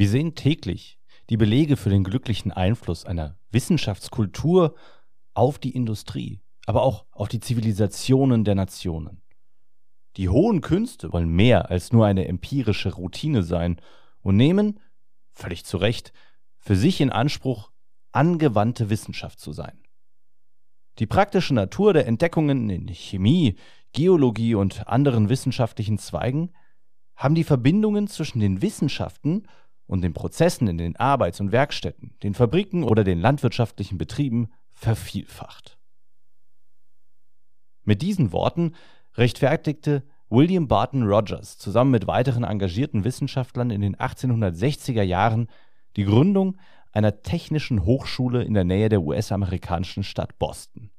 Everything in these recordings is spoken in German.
Wir sehen täglich die Belege für den glücklichen Einfluss einer Wissenschaftskultur auf die Industrie, aber auch auf die Zivilisationen der Nationen. Die hohen Künste wollen mehr als nur eine empirische Routine sein und nehmen, völlig zu Recht, für sich in Anspruch, angewandte Wissenschaft zu sein. Die praktische Natur der Entdeckungen in Chemie, Geologie und anderen wissenschaftlichen Zweigen haben die Verbindungen zwischen den Wissenschaften und den Prozessen in den Arbeits- und Werkstätten, den Fabriken oder den landwirtschaftlichen Betrieben vervielfacht. Mit diesen Worten rechtfertigte William Barton Rogers zusammen mit weiteren engagierten Wissenschaftlern in den 1860er Jahren die Gründung einer technischen Hochschule in der Nähe der US-amerikanischen Stadt Boston.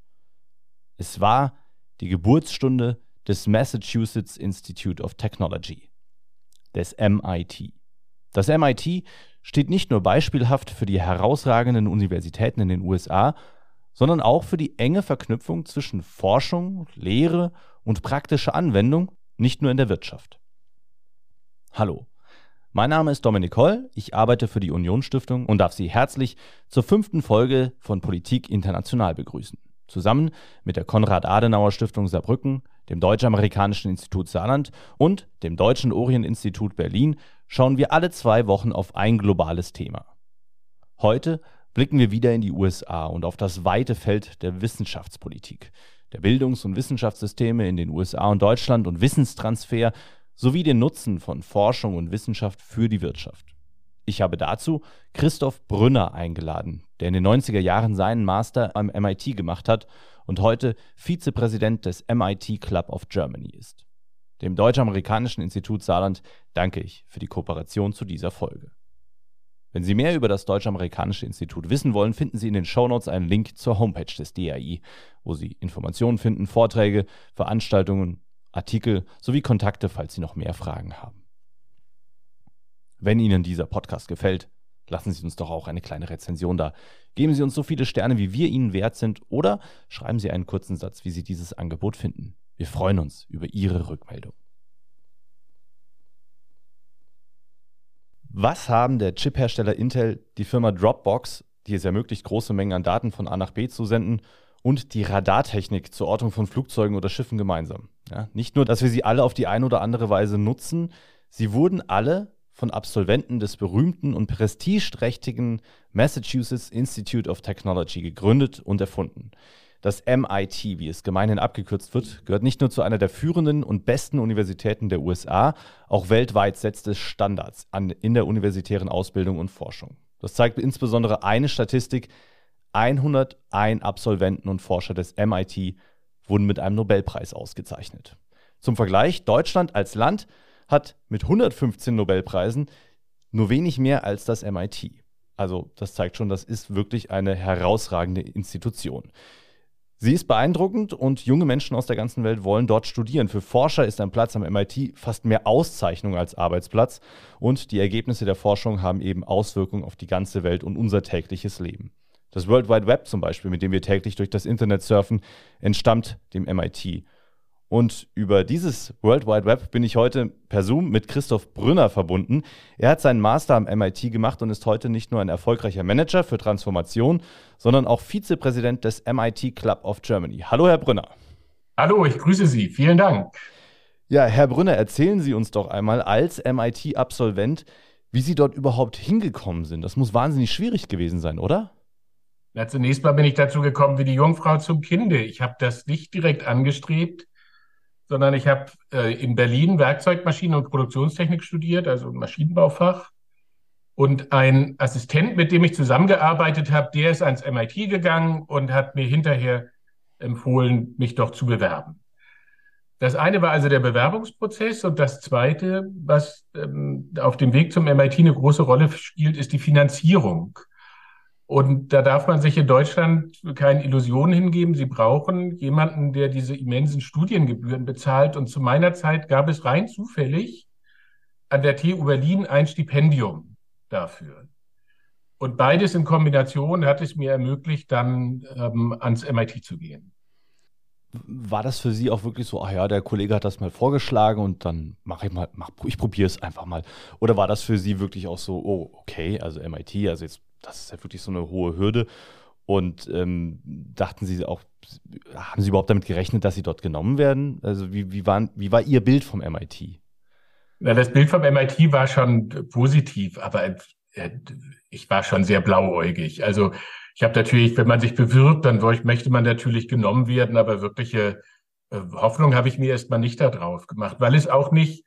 Es war die Geburtsstunde des Massachusetts Institute of Technology, des MIT. Das MIT steht nicht nur beispielhaft für die herausragenden Universitäten in den USA, sondern auch für die enge Verknüpfung zwischen Forschung, Lehre und praktischer Anwendung, nicht nur in der Wirtschaft. Hallo, mein Name ist Dominik Holl, ich arbeite für die Union Stiftung und darf Sie herzlich zur fünften Folge von Politik International begrüßen. Zusammen mit der Konrad-Adenauer-Stiftung Saarbrücken, dem Deutsch-Amerikanischen Institut Saarland und dem Deutschen Orient-Institut Berlin schauen wir alle zwei Wochen auf ein globales Thema. Heute blicken wir wieder in die USA und auf das weite Feld der Wissenschaftspolitik, der Bildungs- und Wissenschaftssysteme in den USA und Deutschland und Wissenstransfer sowie den Nutzen von Forschung und Wissenschaft für die Wirtschaft. Ich habe dazu Christoph Brünner eingeladen, der in den 90er Jahren seinen Master am MIT gemacht hat und heute Vizepräsident des MIT Club of Germany ist. Dem Deutsch-Amerikanischen Institut Saarland danke ich für die Kooperation zu dieser Folge. Wenn Sie mehr über das Deutsch-Amerikanische Institut wissen wollen, finden Sie in den Shownotes einen Link zur Homepage des DAI, wo Sie Informationen finden, Vorträge, Veranstaltungen Artikel sowie Kontakte, falls Sie noch mehr Fragen haben. Wenn Ihnen dieser Podcast gefällt, lassen Sie uns doch auch eine kleine Rezension da. Geben Sie uns so viele Sterne, wie wir Ihnen wert sind, oder schreiben Sie einen kurzen Satz, wie Sie dieses Angebot finden. Wir freuen uns über Ihre Rückmeldung. Was haben der Chiphersteller Intel, die Firma Dropbox, die es ermöglicht, große Mengen an Daten von A nach B zu senden, und die Radartechnik zur Ortung von Flugzeugen oder Schiffen gemeinsam. Ja, nicht nur, dass wir sie alle auf die eine oder andere Weise nutzen, sie wurden alle von Absolventen des berühmten und prestigeträchtigen Massachusetts Institute of Technology gegründet und erfunden. Das MIT, wie es gemeinhin abgekürzt wird, gehört nicht nur zu einer der führenden und besten Universitäten der USA, auch weltweit setzt es Standards an in der universitären Ausbildung und Forschung. Das zeigt insbesondere eine Statistik, 101 Absolventen und Forscher des MIT wurden mit einem Nobelpreis ausgezeichnet. Zum Vergleich, Deutschland als Land hat mit 115 Nobelpreisen nur wenig mehr als das MIT. Also das zeigt schon, das ist wirklich eine herausragende Institution. Sie ist beeindruckend und junge Menschen aus der ganzen Welt wollen dort studieren. Für Forscher ist ein Platz am MIT fast mehr Auszeichnung als Arbeitsplatz und die Ergebnisse der Forschung haben eben Auswirkungen auf die ganze Welt und unser tägliches Leben. Das World Wide Web zum Beispiel, mit dem wir täglich durch das Internet surfen, entstammt dem MIT. Und über dieses World Wide Web bin ich heute per Zoom mit Christoph Brünner verbunden. Er hat seinen Master am MIT gemacht und ist heute nicht nur ein erfolgreicher Manager für Transformation, sondern auch Vizepräsident des MIT Club of Germany. Hallo, Herr Brünner. Hallo, ich grüße Sie. Vielen Dank. Ja, Herr Brünner, erzählen Sie uns doch einmal als MIT-Absolvent, wie Sie dort überhaupt hingekommen sind. Das muss wahnsinnig schwierig gewesen sein, oder? Na, zunächst mal bin ich dazu gekommen wie die Jungfrau zum Kinde. Ich habe das nicht direkt angestrebt, sondern ich habe äh, in Berlin Werkzeugmaschinen und Produktionstechnik studiert, also Maschinenbaufach. Und ein Assistent, mit dem ich zusammengearbeitet habe, der ist ans MIT gegangen und hat mir hinterher empfohlen, mich doch zu bewerben. Das eine war also der Bewerbungsprozess und das zweite, was ähm, auf dem Weg zum MIT eine große Rolle spielt, ist die Finanzierung. Und da darf man sich in Deutschland keine Illusionen hingeben. Sie brauchen jemanden, der diese immensen Studiengebühren bezahlt. Und zu meiner Zeit gab es rein zufällig an der TU Berlin ein Stipendium dafür. Und beides in Kombination hat es mir ermöglicht, dann ähm, ans MIT zu gehen. War das für Sie auch wirklich so, ach ja, der Kollege hat das mal vorgeschlagen und dann mache ich mal, mach, ich probiere es einfach mal. Oder war das für Sie wirklich auch so, oh, okay, also MIT, also jetzt, das ist ja wirklich so eine hohe Hürde. Und ähm, dachten Sie auch, haben Sie überhaupt damit gerechnet, dass Sie dort genommen werden? Also wie, wie, waren, wie war Ihr Bild vom MIT? Na, das Bild vom MIT war schon positiv, aber äh, ich war schon sehr blauäugig. Also ich habe natürlich, wenn man sich bewirbt, dann möchte man natürlich genommen werden, aber wirkliche äh, Hoffnung habe ich mir erstmal nicht darauf gemacht, weil es auch nicht,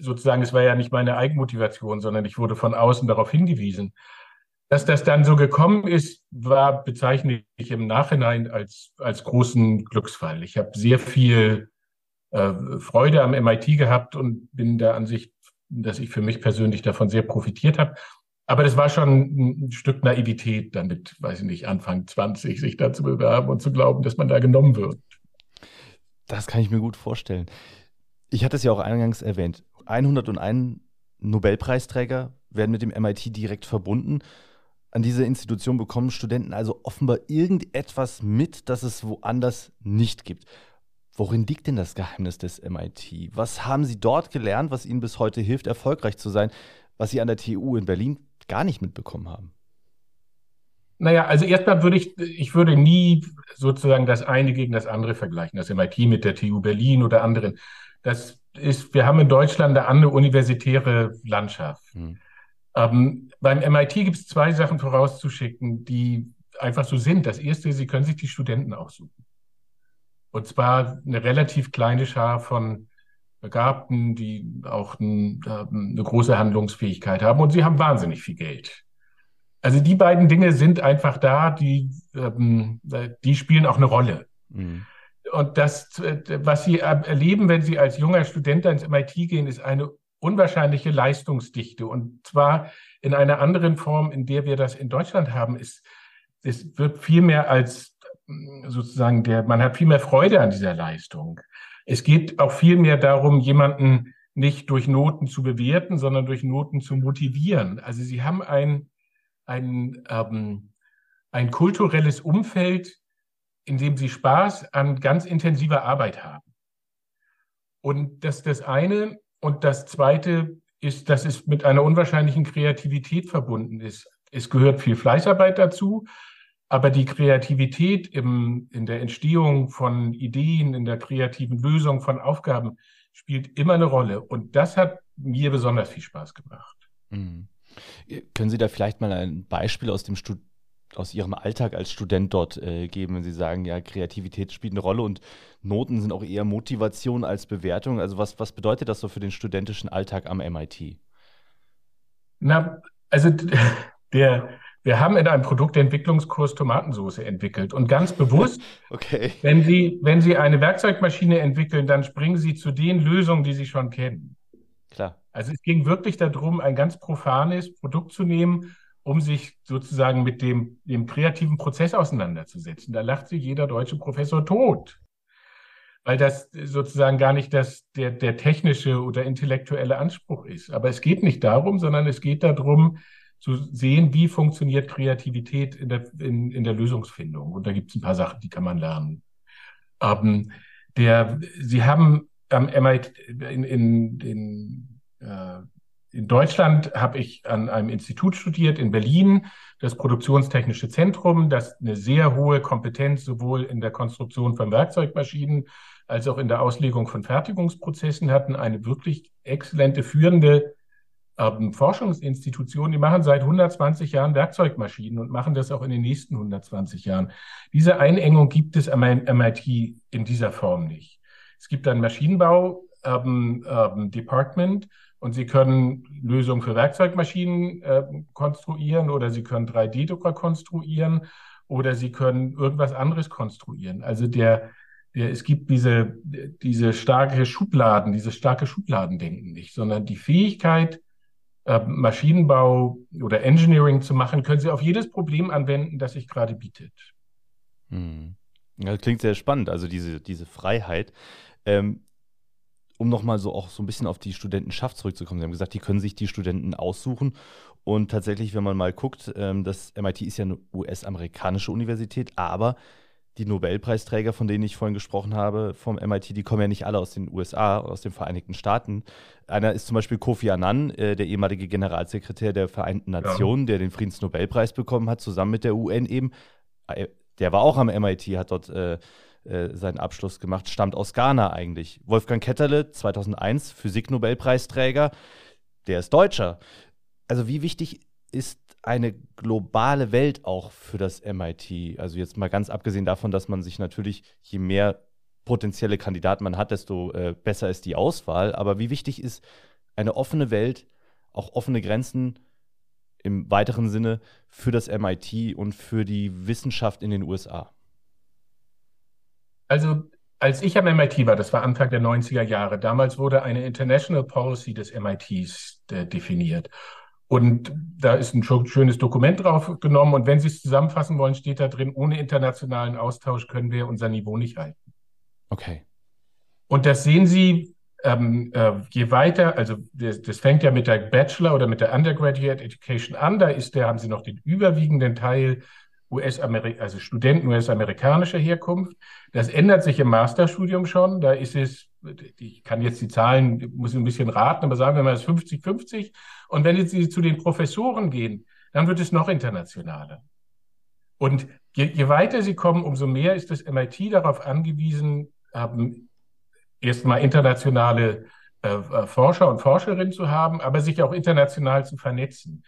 sozusagen, es war ja nicht meine Eigenmotivation, sondern ich wurde von außen darauf hingewiesen. Dass das dann so gekommen ist, war, bezeichne ich im Nachhinein als, als großen Glücksfall. Ich habe sehr viel äh, Freude am MIT gehabt und bin der Ansicht, dass ich für mich persönlich davon sehr profitiert habe. Aber das war schon ein Stück Naivität, dann mit, weiß ich nicht, Anfang 20 sich da zu bewerben und zu glauben, dass man da genommen wird. Das kann ich mir gut vorstellen. Ich hatte es ja auch eingangs erwähnt. 101 Nobelpreisträger werden mit dem MIT direkt verbunden. An diese Institution bekommen Studenten also offenbar irgendetwas mit, das es woanders nicht gibt. Worin liegt denn das Geheimnis des MIT? Was haben Sie dort gelernt, was Ihnen bis heute hilft, erfolgreich zu sein, was Sie an der TU in Berlin gar nicht mitbekommen haben? Naja, also erstmal würde ich, ich würde nie sozusagen das eine gegen das andere vergleichen, das MIT mit der TU Berlin oder anderen. Das ist, wir haben in Deutschland eine andere universitäre Landschaft. Hm. Ähm, beim MIT gibt es zwei Sachen vorauszuschicken, die einfach so sind. Das erste, Sie können sich die Studenten aussuchen. Und zwar eine relativ kleine Schar von Begabten, die auch ein, eine große Handlungsfähigkeit haben und sie haben wahnsinnig viel Geld. Also die beiden Dinge sind einfach da, die, ähm, die spielen auch eine Rolle. Mhm. Und das, was Sie erleben, wenn Sie als junger Student ins MIT gehen, ist eine unwahrscheinliche Leistungsdichte. Und zwar in einer anderen Form, in der wir das in Deutschland haben, ist, es wird viel mehr als sozusagen der, man hat viel mehr Freude an dieser Leistung. Es geht auch viel mehr darum, jemanden nicht durch Noten zu bewerten, sondern durch Noten zu motivieren. Also sie haben ein, ein, ähm, ein kulturelles Umfeld, in dem sie Spaß an ganz intensiver Arbeit haben. Und das ist das eine. Und das zweite ist, dass es mit einer unwahrscheinlichen Kreativität verbunden ist. Es gehört viel Fleißarbeit dazu, aber die Kreativität im, in der Entstehung von Ideen, in der kreativen Lösung von Aufgaben spielt immer eine Rolle. Und das hat mir besonders viel Spaß gemacht. Mhm. Können Sie da vielleicht mal ein Beispiel aus dem Stud aus Ihrem Alltag als Student dort äh, geben, wenn Sie sagen, ja, Kreativität spielt eine Rolle und Noten sind auch eher Motivation als Bewertung. Also was, was bedeutet das so für den studentischen Alltag am MIT? Na, also der, wir haben in einem Produktentwicklungskurs Tomatensauce entwickelt und ganz bewusst, okay. wenn, Sie, wenn Sie eine Werkzeugmaschine entwickeln, dann springen Sie zu den Lösungen, die Sie schon kennen. Klar. Also es ging wirklich darum, ein ganz profanes Produkt zu nehmen, um sich sozusagen mit dem, dem kreativen Prozess auseinanderzusetzen. Da lacht sich jeder deutsche Professor tot, weil das sozusagen gar nicht das, der, der technische oder intellektuelle Anspruch ist. Aber es geht nicht darum, sondern es geht darum, zu sehen, wie funktioniert Kreativität in der, in, in der Lösungsfindung. Und da gibt es ein paar Sachen, die kann man lernen. Ähm, der, Sie haben am MIT in, in, in, äh, in Deutschland habe ich an einem Institut studiert, in Berlin, das Produktionstechnische Zentrum, das eine sehr hohe Kompetenz sowohl in der Konstruktion von Werkzeugmaschinen als auch in der Auslegung von Fertigungsprozessen hatten, eine wirklich exzellente führende ähm, Forschungsinstitutionen, die machen seit 120 Jahren Werkzeugmaschinen und machen das auch in den nächsten 120 Jahren. Diese Einengung gibt es am MIT in dieser Form nicht. Es gibt ein Maschinenbau ähm, ähm, Department und Sie können Lösungen für Werkzeugmaschinen äh, konstruieren oder Sie können 3D-Drucker konstruieren oder Sie können irgendwas anderes konstruieren. Also der, der, es gibt diese, diese starke Schubladen, dieses starke Schubladendenken nicht, sondern die Fähigkeit, äh, Maschinenbau oder Engineering zu machen, können Sie auf jedes Problem anwenden, das sich gerade bietet. Hm. Das klingt sehr spannend, also diese, diese Freiheit. Ähm, um nochmal so auch so ein bisschen auf die Studentenschaft zurückzukommen. Sie haben gesagt, die können sich die Studenten aussuchen. Und tatsächlich, wenn man mal guckt, ähm, das MIT ist ja eine US-amerikanische Universität, aber die Nobelpreisträger, von denen ich vorhin gesprochen habe, vom MIT, die kommen ja nicht alle aus den USA, aus den Vereinigten Staaten. Einer ist zum Beispiel Kofi Annan, äh, der ehemalige Generalsekretär der Vereinten Nationen, ja. der den Friedensnobelpreis bekommen hat, zusammen mit der UN eben. Äh, der war auch am MIT, hat dort äh, äh, seinen Abschluss gemacht, stammt aus Ghana eigentlich. Wolfgang Ketterle, 2001, Physiknobelpreisträger, der ist Deutscher. Also wie wichtig ist eine globale Welt auch für das MIT? Also jetzt mal ganz abgesehen davon, dass man sich natürlich, je mehr potenzielle Kandidaten man hat, desto äh, besser ist die Auswahl. Aber wie wichtig ist eine offene Welt, auch offene Grenzen im weiteren Sinne für das MIT und für die Wissenschaft in den USA? Also als ich am MIT war, das war Anfang der 90er Jahre, damals wurde eine International Policy des MITs äh, definiert. Und da ist ein schönes Dokument drauf genommen. Und wenn Sie es zusammenfassen wollen, steht da drin, ohne internationalen Austausch können wir unser Niveau nicht halten. Okay. Und das sehen Sie, ähm, äh, je weiter, also das, das, fängt ja mit der Bachelor oder mit der Undergraduate Education an, da ist der, haben Sie noch den überwiegenden Teil US-Amerikaner, also Studenten US-amerikanischer Herkunft. Das ändert sich im Masterstudium schon. Da ist es, ich kann jetzt die Zahlen, muss ein bisschen raten, aber sagen wir mal, es ist 50-50. Und wenn jetzt Sie zu den Professoren gehen, dann wird es noch internationaler. Und je, je weiter Sie kommen, umso mehr ist das MIT darauf angewiesen, ähm, erstmal internationale äh, äh, Forscher und Forscherinnen zu haben, aber sich auch international zu vernetzen.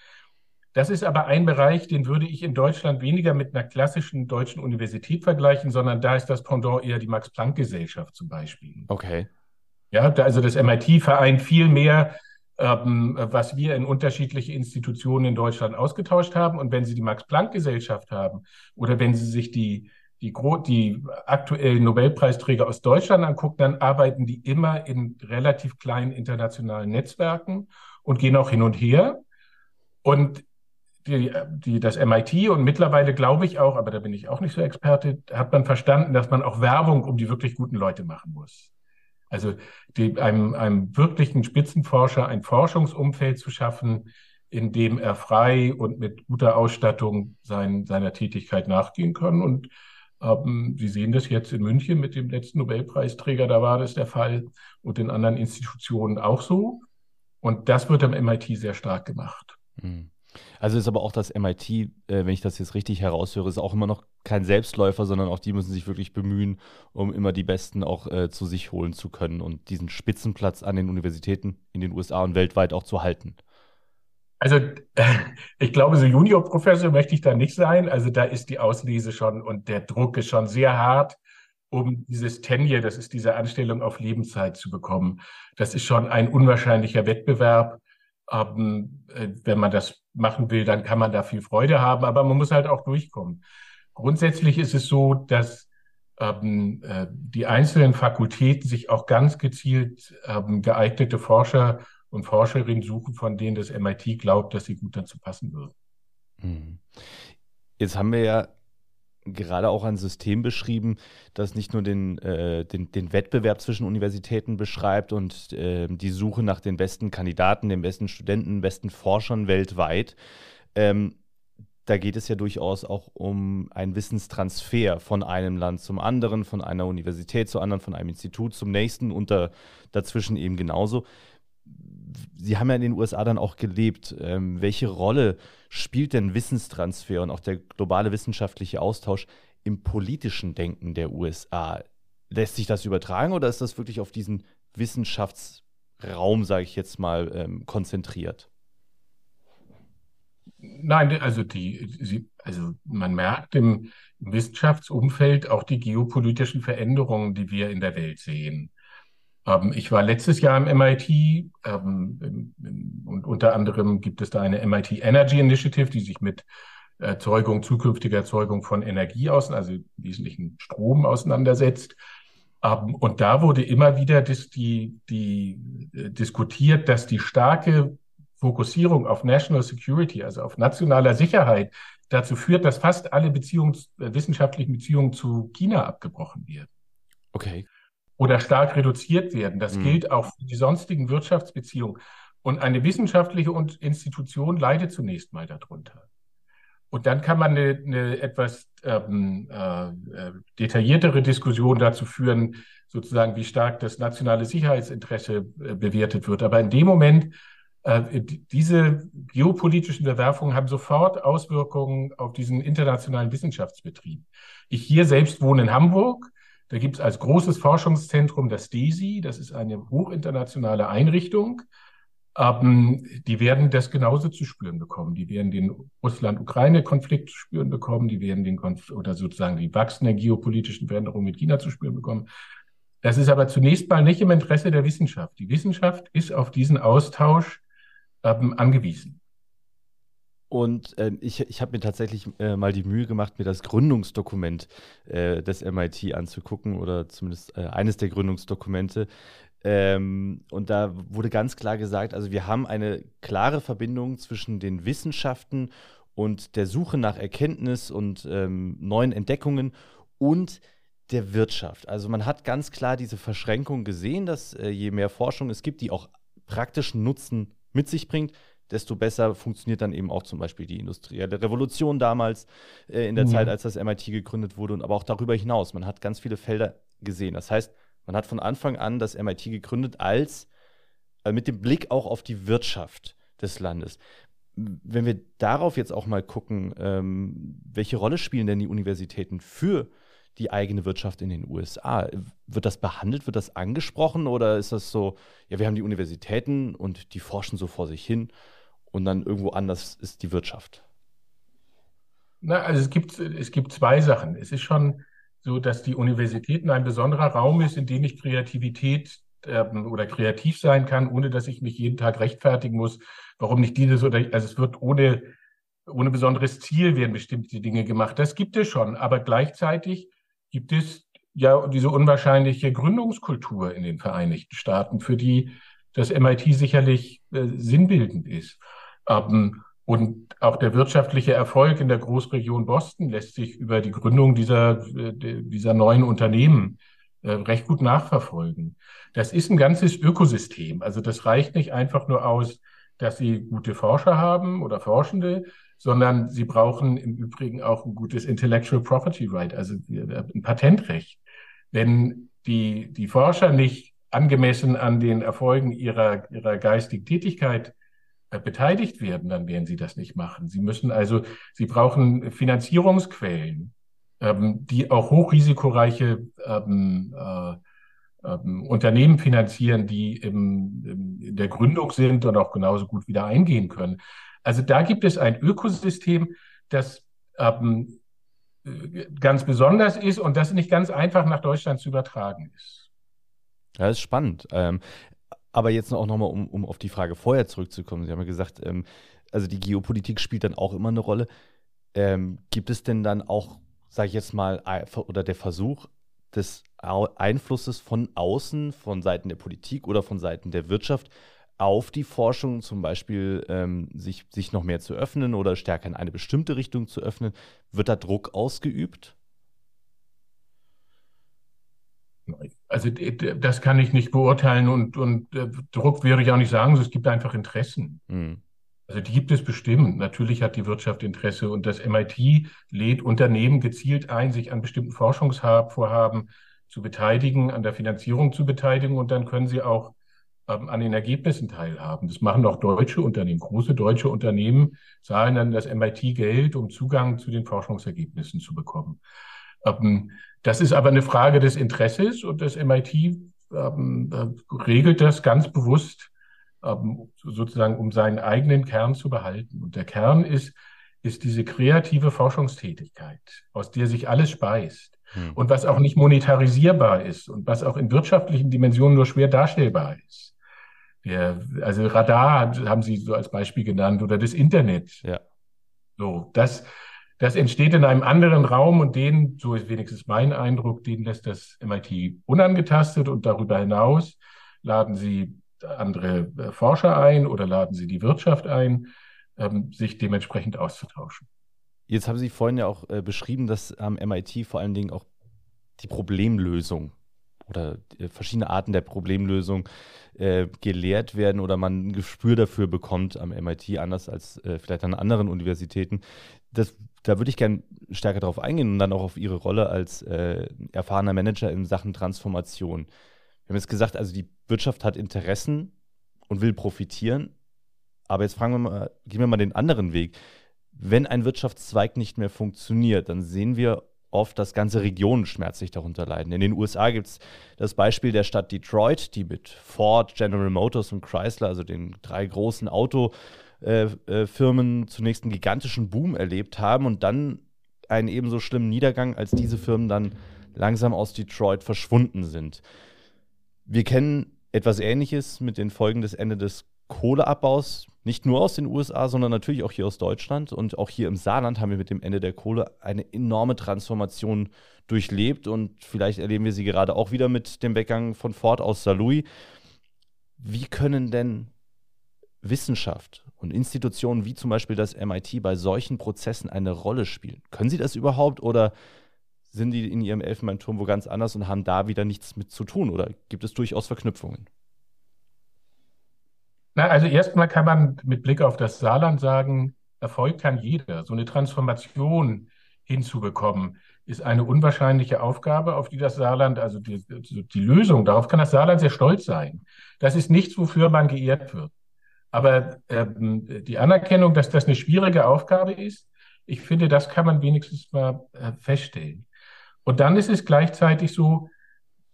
Das ist aber ein Bereich, den würde ich in Deutschland weniger mit einer klassischen deutschen Universität vergleichen, sondern da ist das Pendant eher die Max-Planck-Gesellschaft zum Beispiel. Okay. Ja, da, also das MIT vereint viel mehr, ähm, was wir in unterschiedliche Institutionen in Deutschland ausgetauscht haben. Und wenn Sie die Max-Planck-Gesellschaft haben oder wenn Sie sich die, die, die aktuellen Nobelpreisträger aus Deutschland angucken, dann arbeiten die immer in relativ kleinen internationalen Netzwerken und gehen auch hin und her. Und die, die, das MIT und mittlerweile glaube ich auch, aber da bin ich auch nicht so Experte, hat man verstanden, dass man auch Werbung um die wirklich guten Leute machen muss. Also die, einem, einem wirklichen Spitzenforscher ein Forschungsumfeld zu schaffen, in dem er frei und mit guter Ausstattung sein, seiner Tätigkeit nachgehen kann. Und ähm, Sie sehen das jetzt in München mit dem letzten Nobelpreisträger, da war das der Fall und in anderen Institutionen auch so. Und das wird am MIT sehr stark gemacht. Mhm. Also ist aber auch das MIT, äh, wenn ich das jetzt richtig heraushöre, ist auch immer noch kein Selbstläufer, sondern auch die müssen sich wirklich bemühen, um immer die Besten auch äh, zu sich holen zu können und diesen Spitzenplatz an den Universitäten in den USA und weltweit auch zu halten. Also ich glaube, so Juniorprofessor möchte ich da nicht sein. Also da ist die Auslese schon und der Druck ist schon sehr hart, um dieses Tenure, das ist diese Anstellung auf Lebenszeit zu bekommen. Das ist schon ein unwahrscheinlicher Wettbewerb. Ähm, äh, wenn man das machen will, dann kann man da viel Freude haben, aber man muss halt auch durchkommen. Grundsätzlich ist es so, dass ähm, äh, die einzelnen Fakultäten sich auch ganz gezielt ähm, geeignete Forscher und Forscherinnen suchen, von denen das MIT glaubt, dass sie gut dazu passen würden. Mhm. Jetzt haben wir ja gerade auch ein System beschrieben, das nicht nur den, äh, den, den, Wettbewerb zwischen Universitäten beschreibt und äh, die Suche nach den besten Kandidaten, den besten Studenten, besten Forschern weltweit. Ähm, da geht es ja durchaus auch um einen Wissenstransfer von einem Land zum anderen, von einer Universität zur anderen, von einem Institut zum nächsten und da, dazwischen eben genauso. Sie haben ja in den USA dann auch gelebt. Ähm, welche Rolle spielt denn Wissenstransfer und auch der globale wissenschaftliche Austausch im politischen Denken der USA? Lässt sich das übertragen oder ist das wirklich auf diesen Wissenschaftsraum, sage ich jetzt mal, ähm, konzentriert? Nein, also die, also man merkt im Wissenschaftsumfeld auch die geopolitischen Veränderungen, die wir in der Welt sehen. Ähm, ich war letztes Jahr im MIT ähm, und unter anderem gibt es da eine MIT Energy Initiative, die sich mit Erzeugung, zukünftiger Erzeugung von Energie aus, also im Wesentlichen Strom auseinandersetzt. Ähm, und da wurde immer wieder dis, die, die, äh, diskutiert, dass die starke Fokussierung auf National Security, also auf nationaler Sicherheit, dazu führt, dass fast alle Beziehungs, äh, wissenschaftlichen Beziehungen zu China abgebrochen werden. Okay oder stark reduziert werden. Das mhm. gilt auch für die sonstigen Wirtschaftsbeziehungen. Und eine wissenschaftliche Institution leidet zunächst mal darunter. Und dann kann man eine, eine etwas ähm, äh, äh detailliertere Diskussion dazu führen, sozusagen, wie stark das nationale Sicherheitsinteresse äh, bewertet wird. Aber in dem Moment, äh, diese geopolitischen Bewerfungen haben sofort Auswirkungen auf diesen internationalen Wissenschaftsbetrieb. Ich hier selbst wohne in Hamburg. Da gibt es als großes Forschungszentrum das DESI. Das ist eine hochinternationale Einrichtung. Ähm, die werden das genauso zu spüren bekommen. Die werden den Russland-Ukraine-Konflikt zu spüren bekommen. Die werden den Konf oder sozusagen die wachsenden geopolitischen Veränderungen mit China zu spüren bekommen. Das ist aber zunächst mal nicht im Interesse der Wissenschaft. Die Wissenschaft ist auf diesen Austausch ähm, angewiesen. Und äh, ich, ich habe mir tatsächlich äh, mal die Mühe gemacht, mir das Gründungsdokument äh, des MIT anzugucken oder zumindest äh, eines der Gründungsdokumente. Ähm, und da wurde ganz klar gesagt, also wir haben eine klare Verbindung zwischen den Wissenschaften und der Suche nach Erkenntnis und ähm, neuen Entdeckungen und der Wirtschaft. Also man hat ganz klar diese Verschränkung gesehen, dass äh, je mehr Forschung es gibt, die auch praktischen Nutzen mit sich bringt, desto besser funktioniert dann eben auch zum Beispiel die industrielle Revolution damals äh, in der ja. Zeit, als das MIT gegründet wurde und aber auch darüber hinaus. Man hat ganz viele Felder gesehen. Das heißt, man hat von Anfang an das MIT gegründet als äh, mit dem Blick auch auf die Wirtschaft des Landes. Wenn wir darauf jetzt auch mal gucken, ähm, welche Rolle spielen denn die Universitäten für die eigene Wirtschaft in den USA? Wird das behandelt, wird das angesprochen oder ist das so, ja, wir haben die Universitäten und die forschen so vor sich hin und dann irgendwo anders ist die Wirtschaft? Na, also es gibt, es gibt zwei Sachen. Es ist schon so, dass die Universitäten ein besonderer Raum ist, in dem ich Kreativität ähm, oder kreativ sein kann, ohne dass ich mich jeden Tag rechtfertigen muss, warum nicht dieses oder also es wird ohne ohne besonderes Ziel werden bestimmte Dinge gemacht. Das gibt es schon, aber gleichzeitig gibt es ja diese unwahrscheinliche Gründungskultur in den Vereinigten Staaten, für die das MIT sicherlich äh, sinnbildend ist. Ähm, und auch der wirtschaftliche Erfolg in der Großregion Boston lässt sich über die Gründung dieser, äh, dieser neuen Unternehmen äh, recht gut nachverfolgen. Das ist ein ganzes Ökosystem. Also das reicht nicht einfach nur aus, dass sie gute Forscher haben oder Forschende, sondern sie brauchen im Übrigen auch ein gutes Intellectual Property Right, also ein Patentrecht. Wenn die, die Forscher nicht angemessen an den Erfolgen ihrer, ihrer geistigen Tätigkeit äh, beteiligt werden, dann werden sie das nicht machen. Sie müssen also, sie brauchen Finanzierungsquellen, ähm, die auch hochrisikoreiche ähm, äh, ähm, Unternehmen finanzieren, die im, im, in der Gründung sind und auch genauso gut wieder eingehen können. Also da gibt es ein Ökosystem, das ähm, ganz besonders ist und das nicht ganz einfach nach Deutschland zu übertragen ist. Ja, ist spannend. Ähm, aber jetzt auch nochmal, um, um auf die Frage vorher zurückzukommen. Sie haben ja gesagt, ähm, also die Geopolitik spielt dann auch immer eine Rolle. Ähm, gibt es denn dann auch, sage ich jetzt mal, oder der Versuch des Einflusses von außen, von Seiten der Politik oder von Seiten der Wirtschaft auf die Forschung, zum Beispiel ähm, sich, sich noch mehr zu öffnen oder stärker in eine bestimmte Richtung zu öffnen? Wird da Druck ausgeübt? Also das kann ich nicht beurteilen und, und äh, Druck würde ich auch nicht sagen, es gibt einfach Interessen. Mhm. Also die gibt es bestimmt. Natürlich hat die Wirtschaft Interesse und das MIT lädt Unternehmen gezielt ein, sich an bestimmten Forschungsvorhaben zu beteiligen, an der Finanzierung zu beteiligen und dann können sie auch ähm, an den Ergebnissen teilhaben. Das machen auch deutsche Unternehmen. Große deutsche Unternehmen zahlen dann das MIT Geld, um Zugang zu den Forschungsergebnissen zu bekommen. Ähm, das ist aber eine Frage des Interesses und das MIT ähm, äh, regelt das ganz bewusst ähm, sozusagen, um seinen eigenen Kern zu behalten. Und der Kern ist, ist diese kreative Forschungstätigkeit, aus der sich alles speist hm. und was auch nicht monetarisierbar ist und was auch in wirtschaftlichen Dimensionen nur schwer darstellbar ist. Der, also Radar haben Sie so als Beispiel genannt oder das Internet. Ja. So, das, das entsteht in einem anderen Raum und den, so ist wenigstens mein Eindruck, den lässt das MIT unangetastet und darüber hinaus laden sie andere äh, Forscher ein oder laden sie die Wirtschaft ein, ähm, sich dementsprechend auszutauschen. Jetzt haben Sie vorhin ja auch äh, beschrieben, dass am MIT vor allen Dingen auch die Problemlösung oder äh, verschiedene Arten der Problemlösung äh, gelehrt werden oder man ein Gespür dafür bekommt am MIT, anders als äh, vielleicht an anderen Universitäten. Das, da würde ich gerne stärker darauf eingehen und dann auch auf Ihre Rolle als äh, erfahrener Manager in Sachen Transformation. Wir haben jetzt gesagt, also die Wirtschaft hat Interessen und will profitieren. Aber jetzt fragen wir mal, gehen wir mal den anderen Weg. Wenn ein Wirtschaftszweig nicht mehr funktioniert, dann sehen wir oft, dass ganze Regionen schmerzlich darunter leiden. In den USA gibt es das Beispiel der Stadt Detroit, die mit Ford, General Motors und Chrysler, also den drei großen Autofirmen, zunächst einen gigantischen Boom erlebt haben und dann einen ebenso schlimmen Niedergang, als diese Firmen dann langsam aus Detroit verschwunden sind. Wir kennen etwas Ähnliches mit den Folgen des Ende des Kohleabbaus, nicht nur aus den USA, sondern natürlich auch hier aus Deutschland. Und auch hier im Saarland haben wir mit dem Ende der Kohle eine enorme Transformation durchlebt. Und vielleicht erleben wir sie gerade auch wieder mit dem Weggang von Ford aus Saarlouis. Wie können denn Wissenschaft und Institutionen wie zum Beispiel das MIT bei solchen Prozessen eine Rolle spielen? Können sie das überhaupt oder sind die in ihrem Elfenbeinturm wo ganz anders und haben da wieder nichts mit zu tun? Oder gibt es durchaus Verknüpfungen? Na, also erstmal kann man mit Blick auf das Saarland sagen, Erfolg kann jeder. So eine Transformation hinzubekommen, ist eine unwahrscheinliche Aufgabe, auf die das Saarland, also die, die Lösung, darauf kann das Saarland sehr stolz sein. Das ist nichts, wofür man geehrt wird. Aber ähm, die Anerkennung, dass das eine schwierige Aufgabe ist, ich finde, das kann man wenigstens mal äh, feststellen. Und dann ist es gleichzeitig so,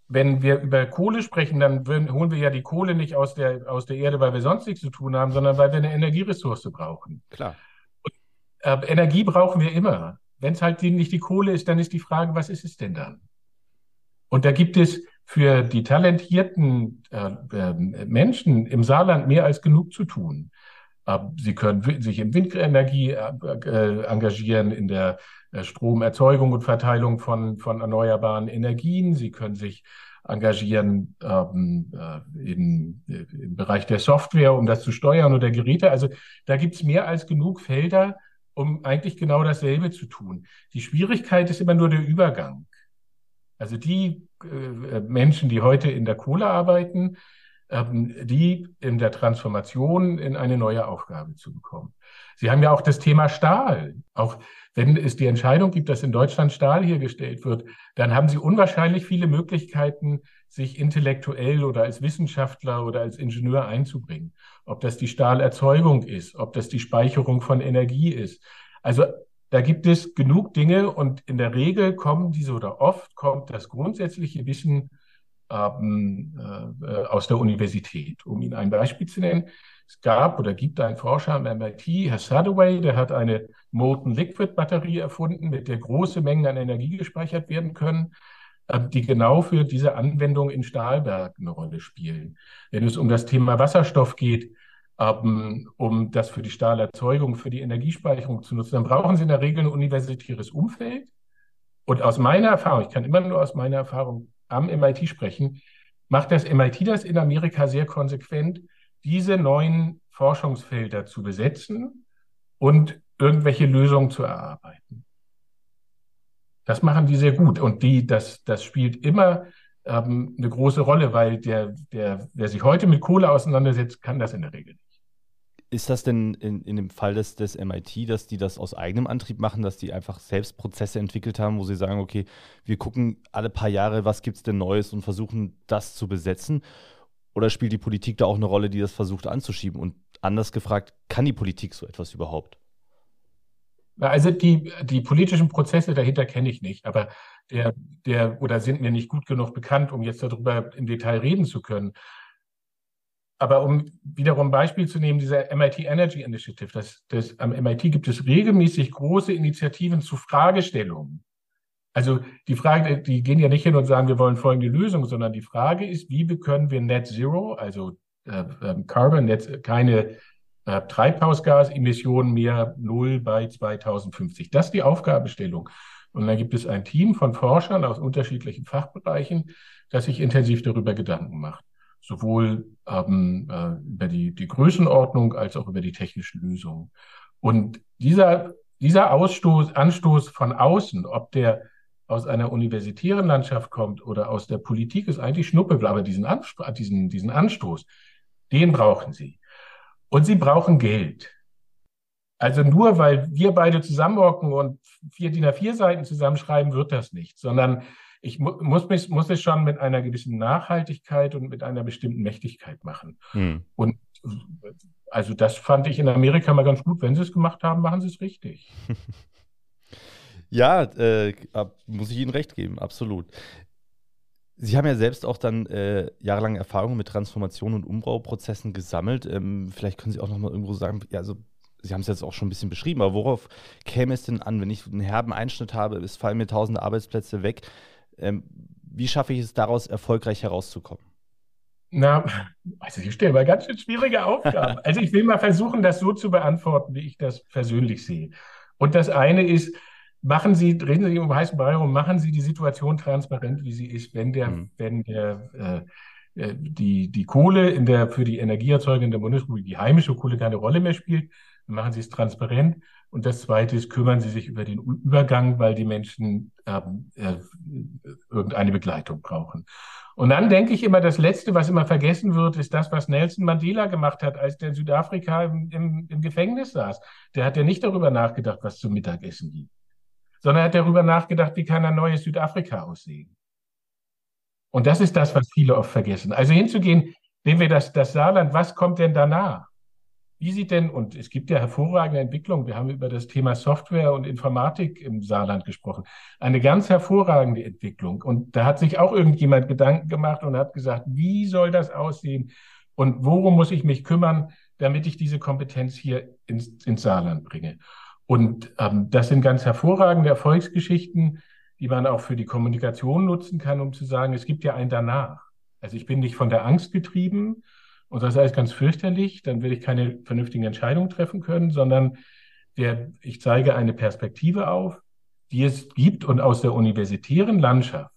wenn wir über Kohle sprechen, dann holen wir ja die Kohle nicht aus der, aus der Erde, weil wir sonst nichts zu tun haben, sondern weil wir eine Energieressource brauchen. Klar. Und, äh, Energie brauchen wir immer. Wenn es halt nicht die Kohle ist, dann ist die Frage, was ist es denn dann? Und da gibt es für die talentierten äh, äh, Menschen im Saarland mehr als genug zu tun. Äh, sie können sich in Windenergie äh, äh, engagieren, in der Stromerzeugung und Verteilung von, von erneuerbaren Energien. Sie können sich engagieren ähm, in, im Bereich der Software, um das zu steuern oder Geräte. Also da gibt es mehr als genug Felder, um eigentlich genau dasselbe zu tun. Die Schwierigkeit ist immer nur der Übergang. Also die äh, Menschen, die heute in der Kohle arbeiten, ähm, die in der Transformation in eine neue Aufgabe zu bekommen. Sie haben ja auch das Thema Stahl. Auch wenn es die Entscheidung gibt, dass in Deutschland Stahl hergestellt wird, dann haben Sie unwahrscheinlich viele Möglichkeiten, sich intellektuell oder als Wissenschaftler oder als Ingenieur einzubringen. Ob das die Stahlerzeugung ist, ob das die Speicherung von Energie ist. Also da gibt es genug Dinge und in der Regel kommen diese oder oft kommt das grundsätzliche Wissen ähm, äh, aus der Universität. Um Ihnen ein Beispiel zu nennen, es gab oder gibt einen Forscher am MIT, Herr Sadoway, der hat eine Molten Liquid Batterie erfunden, mit der große Mengen an Energie gespeichert werden können, äh, die genau für diese Anwendung in Stahlwerken eine Rolle spielen. Wenn es um das Thema Wasserstoff geht, ähm, um das für die Stahlerzeugung, für die Energiespeicherung zu nutzen, dann brauchen Sie in der Regel ein universitäres Umfeld. Und aus meiner Erfahrung, ich kann immer nur aus meiner Erfahrung am MIT sprechen, macht das MIT das in Amerika sehr konsequent, diese neuen Forschungsfelder zu besetzen und irgendwelche Lösungen zu erarbeiten. Das machen die sehr gut und die, das, das spielt immer ähm, eine große Rolle, weil der, der, wer sich heute mit Kohle auseinandersetzt, kann das in der Regel nicht. Ist das denn in, in dem Fall des, des MIT, dass die das aus eigenem Antrieb machen, dass die einfach selbst Prozesse entwickelt haben, wo sie sagen, okay, wir gucken alle paar Jahre, was gibt es denn Neues und versuchen das zu besetzen? Oder spielt die Politik da auch eine Rolle, die das versucht anzuschieben? Und anders gefragt, kann die Politik so etwas überhaupt? Also die, die politischen Prozesse dahinter kenne ich nicht, aber der, der oder sind mir nicht gut genug bekannt, um jetzt darüber im Detail reden zu können. Aber um wiederum ein Beispiel zu nehmen, dieser MIT Energy Initiative, das, das, am MIT gibt es regelmäßig große Initiativen zu Fragestellungen. Also die Frage, die gehen ja nicht hin und sagen, wir wollen folgende Lösung, sondern die Frage ist, wie können wir Net Zero, also äh, ähm, Carbon, Net, keine äh, Treibhausgasemissionen mehr null bei 2050. Das ist die Aufgabenstellung. Und dann gibt es ein Team von Forschern aus unterschiedlichen Fachbereichen, das sich intensiv darüber Gedanken macht sowohl ähm, äh, über die, die Größenordnung als auch über die technischen Lösungen. Und dieser, dieser Ausstoß, Anstoß von außen, ob der aus einer universitären Landschaft kommt oder aus der Politik, ist eigentlich Schnuppe, aber diesen, Anspr diesen, diesen Anstoß, den brauchen sie. Und sie brauchen Geld. Also nur weil wir beide zusammenhocken und vier DIN A4-Seiten zusammenschreiben, wird das nicht, sondern ich mu muss, mich, muss es schon mit einer gewissen Nachhaltigkeit und mit einer bestimmten Mächtigkeit machen. Hm. Und also das fand ich in Amerika mal ganz gut. Wenn sie es gemacht haben, machen sie es richtig. ja, äh, muss ich Ihnen recht geben, absolut. Sie haben ja selbst auch dann äh, jahrelange Erfahrungen mit Transformation und Umbauprozessen gesammelt. Ähm, vielleicht können Sie auch noch mal irgendwo sagen, ja, also Sie haben es jetzt auch schon ein bisschen beschrieben, aber worauf käme es denn an, wenn ich einen herben Einschnitt habe, es fallen mir tausende Arbeitsplätze weg? Ähm, wie schaffe ich es daraus, erfolgreich herauszukommen? Na, also Sie stellen mal ganz schön schwierige Aufgaben. Also ich will mal versuchen, das so zu beantworten, wie ich das persönlich sehe. Und das eine ist, machen Sie, reden Sie um heißen Brei herum, machen Sie die Situation transparent, wie sie ist, wenn der, mhm. wenn der äh, äh, die, die Kohle in der, für die Energieerzeugung in der Bundesrepublik, die heimische Kohle keine Rolle mehr spielt, machen Sie es transparent. Und das Zweite ist, kümmern Sie sich über den Übergang, weil die Menschen ähm, äh, irgendeine Begleitung brauchen. Und dann denke ich immer, das Letzte, was immer vergessen wird, ist das, was Nelson Mandela gemacht hat, als der in Südafrika im, im, im Gefängnis saß. Der hat ja nicht darüber nachgedacht, was zum Mittagessen gibt, sondern er hat darüber nachgedacht, wie kann ein neues Südafrika aussehen. Und das ist das, was viele oft vergessen. Also hinzugehen, nehmen wir das, das Saarland, was kommt denn danach? Wie sieht denn, und es gibt ja hervorragende Entwicklungen, wir haben über das Thema Software und Informatik im Saarland gesprochen, eine ganz hervorragende Entwicklung. Und da hat sich auch irgendjemand Gedanken gemacht und hat gesagt, wie soll das aussehen und worum muss ich mich kümmern, damit ich diese Kompetenz hier ins, ins Saarland bringe. Und ähm, das sind ganz hervorragende Erfolgsgeschichten, die man auch für die Kommunikation nutzen kann, um zu sagen, es gibt ja ein danach. Also ich bin nicht von der Angst getrieben, und das heißt ganz fürchterlich, dann will ich keine vernünftigen Entscheidungen treffen können, sondern der, ich zeige eine Perspektive auf, die es gibt und aus der universitären Landschaft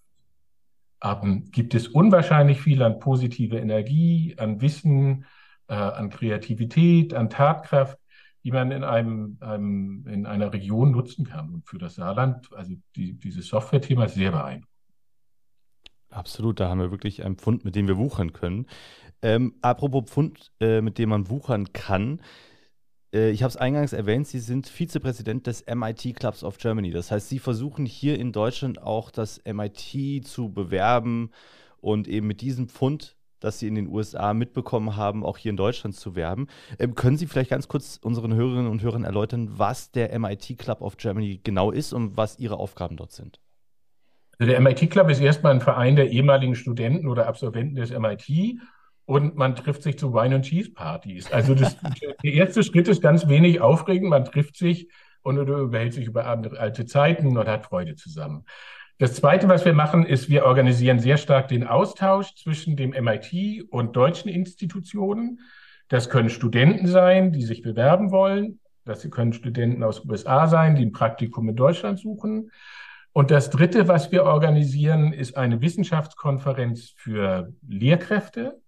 ähm, gibt es unwahrscheinlich viel an positive Energie, an Wissen, äh, an Kreativität, an Tatkraft, die man in einem, einem, in einer Region nutzen kann. Und für das Saarland, also die, dieses Software-Thema ist sehr beeindruckend. Absolut, da haben wir wirklich einen Pfund, mit dem wir wuchern können. Ähm, apropos Pfund, äh, mit dem man wuchern kann. Äh, ich habe es eingangs erwähnt, Sie sind Vizepräsident des MIT Clubs of Germany. Das heißt, Sie versuchen hier in Deutschland auch das MIT zu bewerben und eben mit diesem Pfund, das Sie in den USA mitbekommen haben, auch hier in Deutschland zu werben. Ähm, können Sie vielleicht ganz kurz unseren Hörerinnen und Hörern erläutern, was der MIT Club of Germany genau ist und was Ihre Aufgaben dort sind? Also der MIT Club ist erstmal ein Verein der ehemaligen Studenten oder Absolventen des MIT und man trifft sich zu Wine and Cheese Partys. Also das, der erste Schritt ist ganz wenig aufregend. Man trifft sich und überhält sich über alte Zeiten und hat Freude zusammen. Das Zweite, was wir machen, ist, wir organisieren sehr stark den Austausch zwischen dem MIT und deutschen Institutionen. Das können Studenten sein, die sich bewerben wollen. Das können Studenten aus USA sein, die ein Praktikum in Deutschland suchen. Und das Dritte, was wir organisieren, ist eine Wissenschaftskonferenz für Lehrkräfte.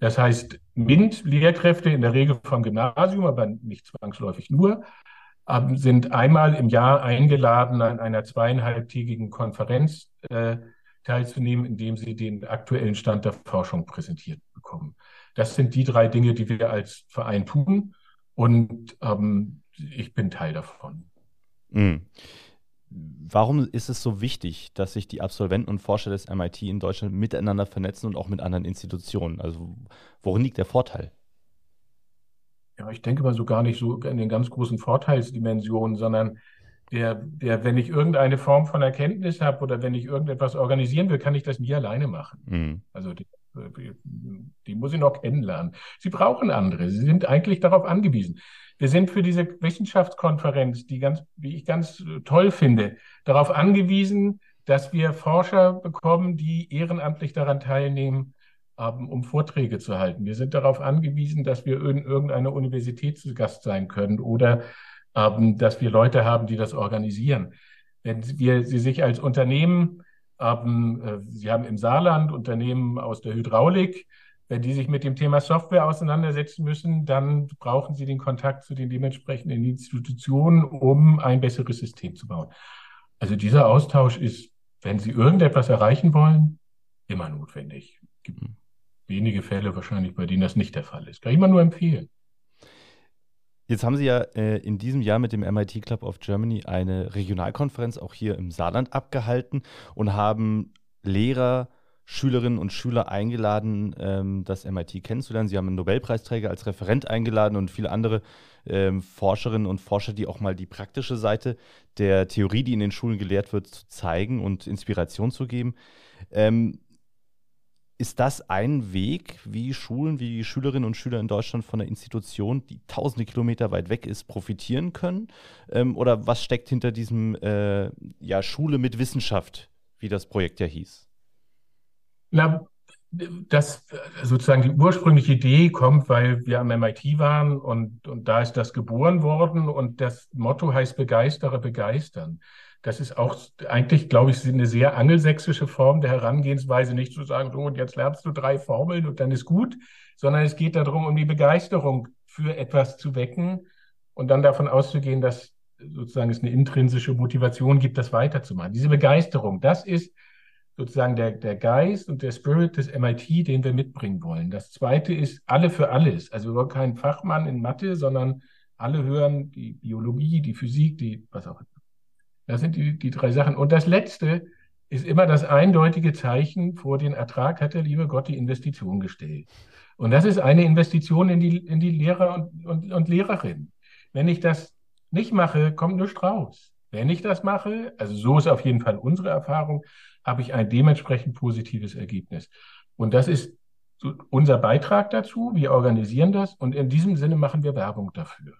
Das heißt, MINT-Lehrkräfte in der Regel vom Gymnasium, aber nicht zwangsläufig nur, sind einmal im Jahr eingeladen, an einer zweieinhalbtägigen Konferenz äh, teilzunehmen, indem sie den aktuellen Stand der Forschung präsentiert bekommen. Das sind die drei Dinge, die wir als Verein tun und ähm, ich bin Teil davon. Mhm. Warum ist es so wichtig, dass sich die Absolventen und Forscher des MIT in Deutschland miteinander vernetzen und auch mit anderen Institutionen? Also worin liegt der Vorteil? Ja, ich denke mal so gar nicht so in den ganz großen Vorteilsdimensionen, sondern der, der, wenn ich irgendeine Form von Erkenntnis habe oder wenn ich irgendetwas organisieren will, kann ich das nie alleine machen. Mhm. Also die, die muss ich noch kennenlernen. Sie brauchen andere. Sie sind eigentlich darauf angewiesen. Wir sind für diese Wissenschaftskonferenz, die ganz, wie ich ganz äh, toll finde, darauf angewiesen, dass wir Forscher bekommen, die ehrenamtlich daran teilnehmen, um Vorträge zu halten. Wir sind darauf angewiesen, dass wir in irgendeiner Universität zu Gast sein können oder dass wir Leute haben, die das organisieren. Wenn wir Sie sich als Unternehmen, äh, Sie haben im Saarland Unternehmen aus der Hydraulik, wenn die sich mit dem Thema Software auseinandersetzen müssen, dann brauchen sie den Kontakt zu den dementsprechenden Institutionen, um ein besseres System zu bauen. Also dieser Austausch ist, wenn Sie irgendetwas erreichen wollen, immer notwendig. Gibt mhm. Wenige Fälle wahrscheinlich, bei denen das nicht der Fall ist. Kann ich immer nur empfehlen. Jetzt haben Sie ja äh, in diesem Jahr mit dem MIT Club of Germany eine Regionalkonferenz auch hier im Saarland abgehalten und haben Lehrer, Schülerinnen und Schüler eingeladen, ähm, das MIT kennenzulernen. Sie haben einen Nobelpreisträger als Referent eingeladen und viele andere ähm, Forscherinnen und Forscher, die auch mal die praktische Seite der Theorie, die in den Schulen gelehrt wird, zu zeigen und Inspiration zu geben. Ähm, ist das ein Weg, wie Schulen, wie Schülerinnen und Schüler in Deutschland von einer Institution, die tausende Kilometer weit weg ist, profitieren können? Ähm, oder was steckt hinter diesem äh, ja, Schule mit Wissenschaft, wie das Projekt ja hieß? Na, das sozusagen die ursprüngliche Idee kommt, weil wir am MIT waren und, und da ist das geboren worden und das Motto heißt Begeistere, begeistern. Das ist auch eigentlich, glaube ich, eine sehr angelsächsische Form der Herangehensweise, nicht zu sagen, so und jetzt lernst du drei Formeln und dann ist gut, sondern es geht darum, um die Begeisterung für etwas zu wecken und dann davon auszugehen, dass sozusagen es eine intrinsische Motivation gibt, das weiterzumachen. Diese Begeisterung, das ist sozusagen der, der Geist und der Spirit des MIT, den wir mitbringen wollen. Das zweite ist alle für alles. Also wir wollen keinen Fachmann in Mathe, sondern alle hören die Biologie, die Physik, die was auch immer. Das sind die, die drei Sachen. Und das Letzte ist immer das eindeutige Zeichen, vor den Ertrag hat der liebe Gott die Investition gestellt. Und das ist eine Investition in die, in die Lehrer und, und, und Lehrerinnen. Wenn ich das nicht mache, kommt nichts raus. Wenn ich das mache, also so ist auf jeden Fall unsere Erfahrung, habe ich ein dementsprechend positives Ergebnis. Und das ist unser Beitrag dazu. Wir organisieren das und in diesem Sinne machen wir Werbung dafür.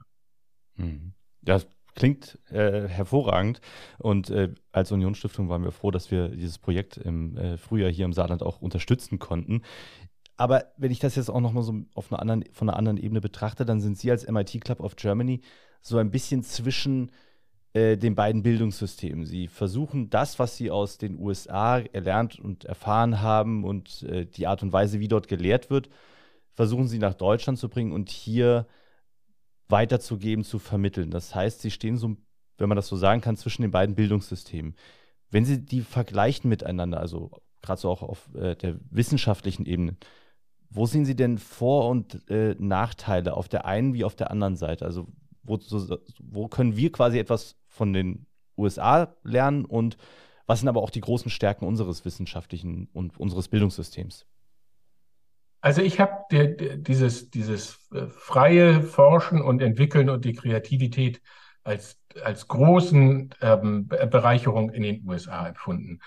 Hm. Das Klingt äh, hervorragend. Und äh, als Unionsstiftung waren wir froh, dass wir dieses Projekt im äh, Frühjahr hier im Saarland auch unterstützen konnten. Aber wenn ich das jetzt auch nochmal so auf einer anderen, von einer anderen Ebene betrachte, dann sind Sie als MIT Club of Germany so ein bisschen zwischen äh, den beiden Bildungssystemen. Sie versuchen das, was Sie aus den USA erlernt und erfahren haben und äh, die Art und Weise, wie dort gelehrt wird, versuchen Sie nach Deutschland zu bringen und hier weiterzugeben, zu vermitteln. Das heißt, sie stehen so, wenn man das so sagen kann, zwischen den beiden Bildungssystemen. Wenn Sie die vergleichen miteinander, also gerade so auch auf äh, der wissenschaftlichen Ebene, wo sehen Sie denn Vor- und äh, Nachteile auf der einen wie auf der anderen Seite? Also wo, so, wo können wir quasi etwas von den USA lernen und was sind aber auch die großen Stärken unseres wissenschaftlichen und unseres Bildungssystems? Also ich habe dieses, dieses äh, freie Forschen und Entwickeln und die Kreativität als, als großen ähm, Bereicherung in den USA empfunden.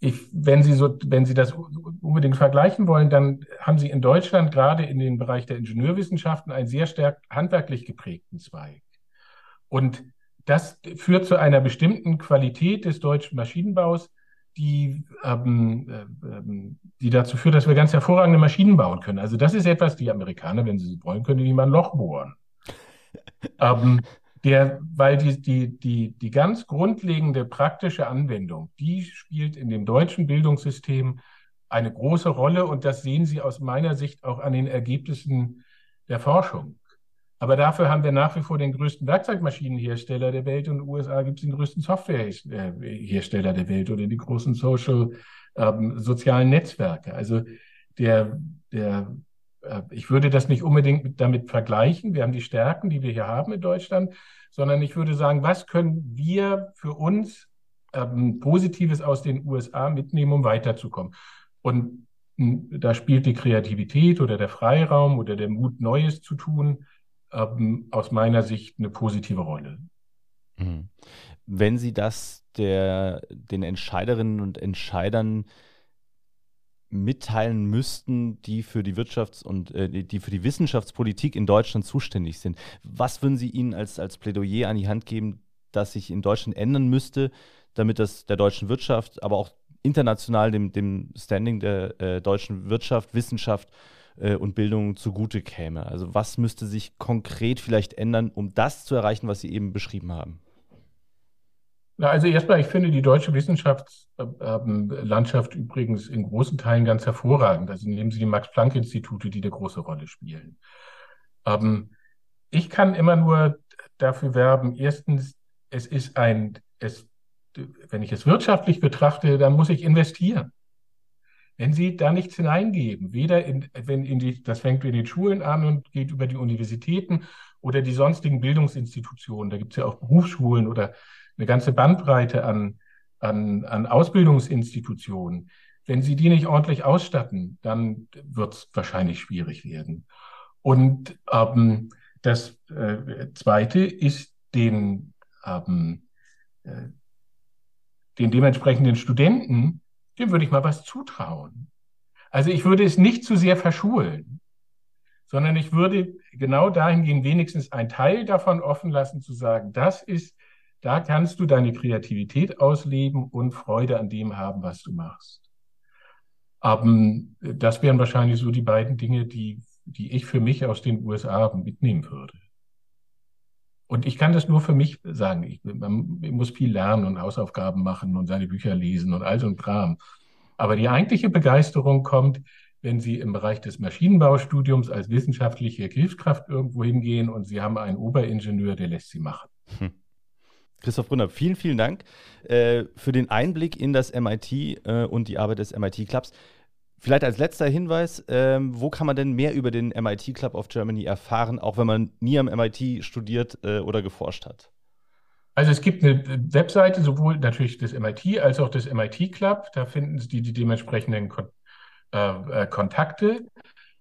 Ich, wenn Sie so, wenn Sie das unbedingt vergleichen wollen, dann haben Sie in Deutschland gerade in dem Bereich der Ingenieurwissenschaften einen sehr stark handwerklich geprägten Zweig. Und das führt zu einer bestimmten Qualität des deutschen Maschinenbaus, die, ähm, ähm, die dazu führt, dass wir ganz hervorragende Maschinen bauen können. Also das ist etwas, die Amerikaner, wenn sie es wollen, können die mal ein Loch bohren. ähm, der, weil die, die, die, die ganz grundlegende praktische Anwendung, die spielt in dem deutschen Bildungssystem eine große Rolle und das sehen Sie aus meiner Sicht auch an den Ergebnissen der Forschung. Aber dafür haben wir nach wie vor den größten Werkzeugmaschinenhersteller der Welt und in den USA gibt es den größten Softwarehersteller der Welt oder die großen Social, ähm, sozialen Netzwerke. Also der, der, äh, ich würde das nicht unbedingt damit vergleichen. Wir haben die Stärken, die wir hier haben in Deutschland, sondern ich würde sagen, was können wir für uns ähm, Positives aus den USA mitnehmen, um weiterzukommen? Und hm, da spielt die Kreativität oder der Freiraum oder der Mut, Neues zu tun, ähm, aus meiner Sicht eine positive Rolle. Mhm. Wenn Sie das der, den Entscheiderinnen und Entscheidern mitteilen müssten, die für die Wirtschafts- und äh, die für die Wissenschaftspolitik in Deutschland zuständig sind. Was würden Sie ihnen als, als Plädoyer an die Hand geben, dass sich in Deutschland ändern müsste, damit das der deutschen Wirtschaft, aber auch international dem, dem Standing der äh, deutschen Wirtschaft, Wissenschaft äh, und Bildung zugute käme? Also was müsste sich konkret vielleicht ändern, um das zu erreichen, was Sie eben beschrieben haben? Na, also erstmal, ich finde die deutsche Wissenschaftslandschaft übrigens in großen Teilen ganz hervorragend. Also nehmen Sie die Max-Planck-Institute, die eine große Rolle spielen. Ähm, ich kann immer nur dafür werben, erstens, es ist ein, es wenn ich es wirtschaftlich betrachte, dann muss ich investieren. Wenn Sie da nichts hineingeben, weder in, wenn in die, das fängt in den Schulen an und geht über die Universitäten oder die sonstigen Bildungsinstitutionen, da gibt es ja auch Berufsschulen oder eine ganze Bandbreite an, an, an Ausbildungsinstitutionen. Wenn Sie die nicht ordentlich ausstatten, dann wird es wahrscheinlich schwierig werden. Und ähm, das äh, Zweite ist den, ähm, äh, den dementsprechenden Studenten, dem würde ich mal was zutrauen. Also ich würde es nicht zu sehr verschulen, sondern ich würde genau dahin gehen, wenigstens einen Teil davon offen lassen, zu sagen, das ist, da kannst du deine Kreativität ausleben und Freude an dem haben, was du machst. Aber das wären wahrscheinlich so die beiden Dinge, die, die ich für mich aus den USA mitnehmen würde. Und ich kann das nur für mich sagen. Ich, man muss viel lernen und Hausaufgaben machen und seine Bücher lesen und all so ein Kram. Aber die eigentliche Begeisterung kommt, wenn Sie im Bereich des Maschinenbaustudiums als wissenschaftliche Hilfskraft irgendwo hingehen und Sie haben einen Oberingenieur, der lässt Sie machen. Hm. Christoph Brunner, vielen, vielen Dank äh, für den Einblick in das MIT äh, und die Arbeit des MIT Clubs. Vielleicht als letzter Hinweis, ähm, wo kann man denn mehr über den MIT Club of Germany erfahren, auch wenn man nie am MIT studiert äh, oder geforscht hat? Also es gibt eine Webseite, sowohl natürlich des MIT als auch des MIT Club. Da finden Sie die, die dementsprechenden Kon äh, äh, Kontakte.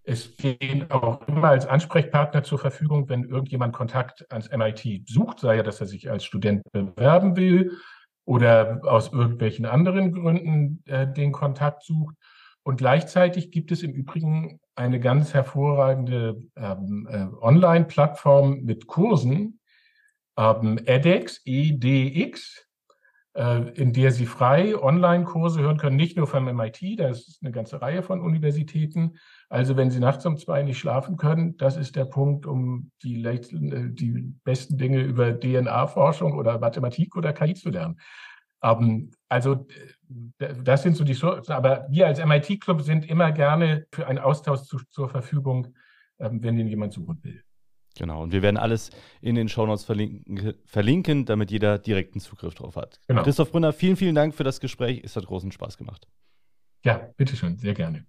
Es stehen auch immer als Ansprechpartner zur Verfügung, wenn irgendjemand Kontakt ans MIT sucht, sei ja, dass er sich als Student bewerben will oder aus irgendwelchen anderen Gründen äh, den Kontakt sucht. Und gleichzeitig gibt es im Übrigen eine ganz hervorragende ähm, äh, Online-Plattform mit Kursen, ähm, edX, EDX, äh, in der Sie frei Online-Kurse hören können, nicht nur vom MIT, da ist eine ganze Reihe von Universitäten. Also wenn Sie nachts um zwei nicht schlafen können, das ist der Punkt, um die, äh, die besten Dinge über DNA-Forschung oder Mathematik oder KI zu lernen. Ähm, also das sind so die Chancen. Aber wir als MIT-Club sind immer gerne für einen Austausch zu, zur Verfügung, ähm, wenn den jemand suchen will. Genau, und wir werden alles in den Shownotes verlinken, verlinken damit jeder direkten Zugriff drauf hat. Genau. Christoph Brunner, vielen, vielen Dank für das Gespräch. Es hat großen Spaß gemacht. Ja, bitteschön, sehr gerne.